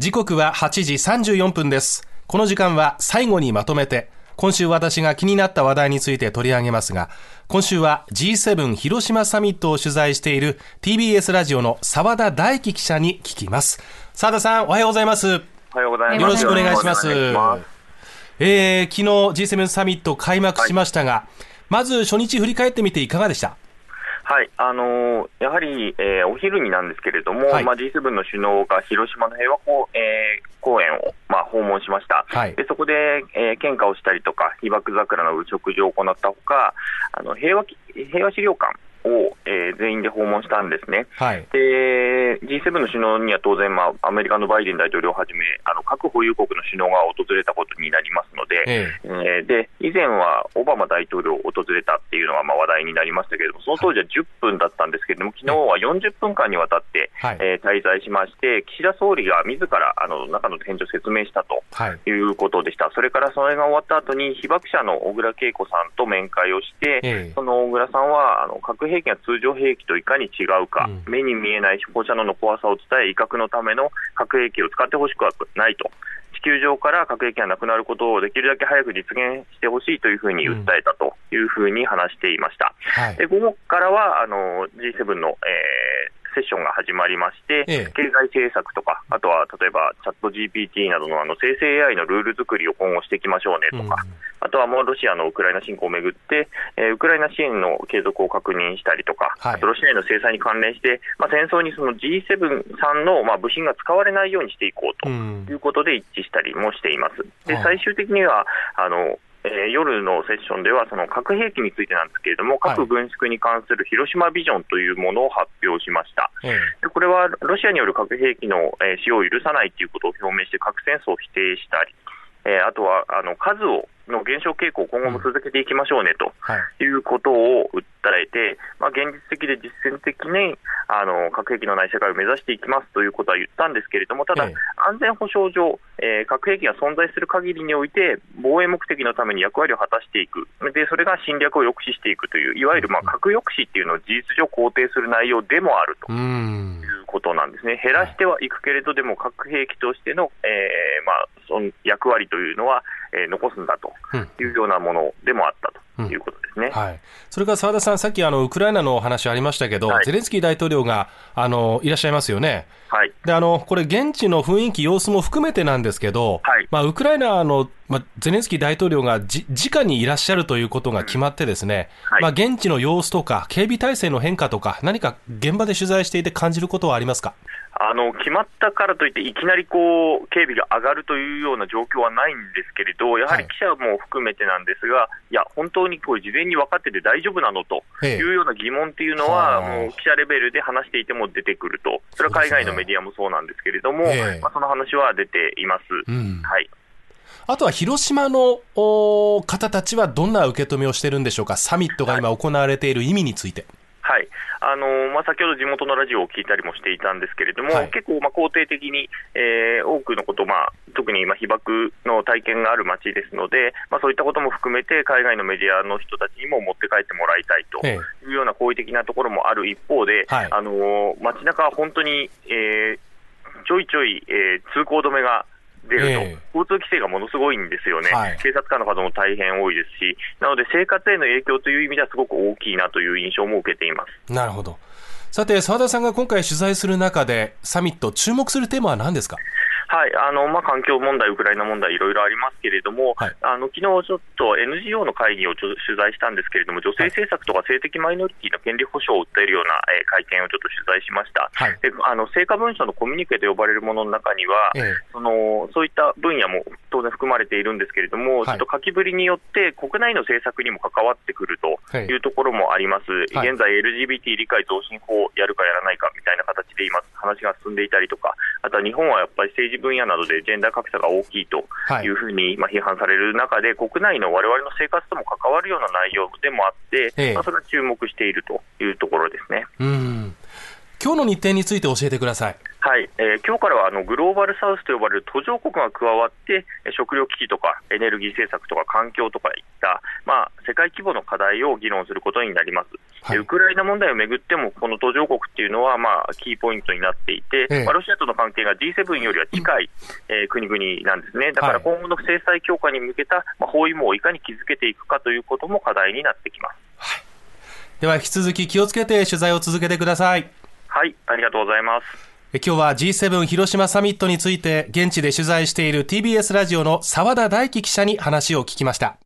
時刻は8時34分です。この時間は最後にまとめて今週私が気になった話題について取り上げますが今週は G7 広島サミットを取材している TBS ラジオの澤田大樹記者に聞きます。澤田さんおはようございます。おはようございます。よろしくお願いします。えー、昨日 G7 サミット開幕しましたが、はい、まず初日振り返ってみていかがでした？はい、あのー、やはり、えー、お昼になんですけれども、はい、まあ、G7 の首脳が広島の平和公,、えー、公園を、まあ、訪問しました、はい、でそこで、えー、献花をしたりとか、被爆桜の食事を行ったほか、あの平和平和資料館を、えー、全員で訪問したんですね、はい、で G7 の首脳には当然、まあ、アメリカのバイデン大統領をはじめ、あの核保有国の首脳が訪れたことになりますので、ええ。ー、で以前はオバマ大統領を訪れたっていうのがまあ話題になりましたけれども、その当時は10分だったんですけれども、昨日は40分間にわたって、はい、えー、滞在しまして、岸田総理が自らあの中の展示を説明したとい。うことでした、はい、それからそれが終わった後に、被爆者の小倉恵子さんと面会をして、えその小倉さんはあの核兵器が通常兵器といかに違うか、うん、目に見えない放射能の怖さを伝え、威嚇のための核兵器を使ってほしくはないと。地球上から核兵器がなくなることをできるだけ早く実現してほしいというふうに訴えたというふうに話していました。うんはい、で午後からはあの G7 の、えーセッションが始まりまして、ええ、経済政策とか、あとは例えばチャット GPT などのあの生成 AI のルール作りを今後していきましょうねとか、うん、あとはもうロシアのウクライナ侵攻をめぐって、えー、ウクライナ支援の継続を確認したりとか、はい、あとロシアへの制裁に関連して、まあ、戦争にその G7 さんのまあ部品が使われないようにしていこうということで一致したりもしています。で最終的にはあのえー、夜のセッションでは、その核兵器についてなんですけれども、核軍縮に関する広島ビジョンというものを発表しました。はい、でこれはロシアによる核兵器の、えー、使用を許さないということを表明して、核戦争を否定したり、えー、あとはあの数をの減少傾向を今後も続けていきましょうねとい。うことを訴えて、まあ、現実的で実践的にあの核兵器のない世界を目指していきますということは言ったんですけれども、ただ、安全保障上、えー、核兵器が存在する限りにおいて、防衛目的のために役割を果たしていく、でそれが侵略を抑止していくという、いわゆるまあ核抑止っていうのを事実上肯定する内容でもあるとことなんですね。減らしてはいくけれど、でも核兵器としての、えーまあ、その役割というのは、えー、残すんだというようなものでもあったということですね、うん、はい、それから澤田さん、さっきあのウクライナのお話ありましたけど、はい、ゼレンスキー大統領があのいらっしゃいますよね。はい、であのこれ、現地の雰囲気、様子も含めてなんですけど、はい。まあ、ウクライナの、まあ、ゼレンスキー大統領がじ直にいらっしゃるということが決まってですね、はい、まあ、現地の様子とか、警備体制の変化とか、何か現場で取材していて感じることはありますか？あの決まったからといって、いきなりこう警備が上がるというような状況はないんですけれど、やはり記者も含めてなんですが、はい、いや、本当にこう事前に分かってて大丈夫なのというような疑問っていうのは、もう記者レベルで話していても出てくると、それは海外のメディアもそうなんですけれども、まあ、その話は出ています。うん、はい。あとは広島の方たちはどんな受け止めをしてるんでしょうか、サミットが今行われている意味について。はいあのまあ、先ほど地元のラジオを聞いたりもしていたんですけれども、はい、結構まあ肯定的に、えー、多くのこと、まあ、特に今、被爆の体験がある街ですので、まあ、そういったことも含めて、海外のメディアの人たちにも持って帰ってもらいたいというような好意的なところもある一方で、はい、あの街中は本当に、えー、ちょいちょい、えー、通行止めが出ると、えー、交通規制がものすごいんですよね、はい、警察官の方も大変多いですし、なので生活への影響という意味ではすごく大きいなという印象も受けています。なるほど、さて、澤田さんが今回取材する中で、サミット、注目するテーマは何ですか？はいあのまあ、環境問題、ウクライナ問題、いろいろありますけれども、はい、あの昨日ちょっと NGO の会議をちょ取材したんですけれども、女性政策とか性的マイノリティの権利保障を訴えるような、えー、会見をちょっと取材しました、はい、であの成果文書のコミュニケと呼ばれるものの中には、えそのそういった分野も当然含まれているんですけれども、ちょっと書きぶりによって、国内の政策にも関わってくるとい。うところもあります、現在、LGBT 理解増進法をやるかやらないかみたいな話が進んでいたりとか、あとは日本はやっぱり政治分野などでジェンダー格差が大きいというふうに、まあ、批判される中で、国内のわれわれの生活とも関わるような内容でもあって、ええ、まあ、それは注目しているというところですね。うん今日の日程について教えてください。はい、えー、今日からはあのグローバルサウスと呼ばれる途上国が加わって、食糧危機とかエネルギー政策とか環境とかいった、まあ、世界規模の課題を議論することになります。はい、ウクライナ問題をめぐっても、この途上国っていうのは、まあ、キーポイントになっていて、ええ、まあ、ロシアとの関係が G7 よりは近い、えー、国々なんですね。だから今後の制裁強化に向けた、まあ、包囲網をいかに築けていくかということも課題になってきます。はい、では、引き続き気をつけて取材を続けてください。はい、ありがとうございます。今日は G7 広島サミットについて現地で取材している TBS ラジオの澤田大樹記者に話を聞きました。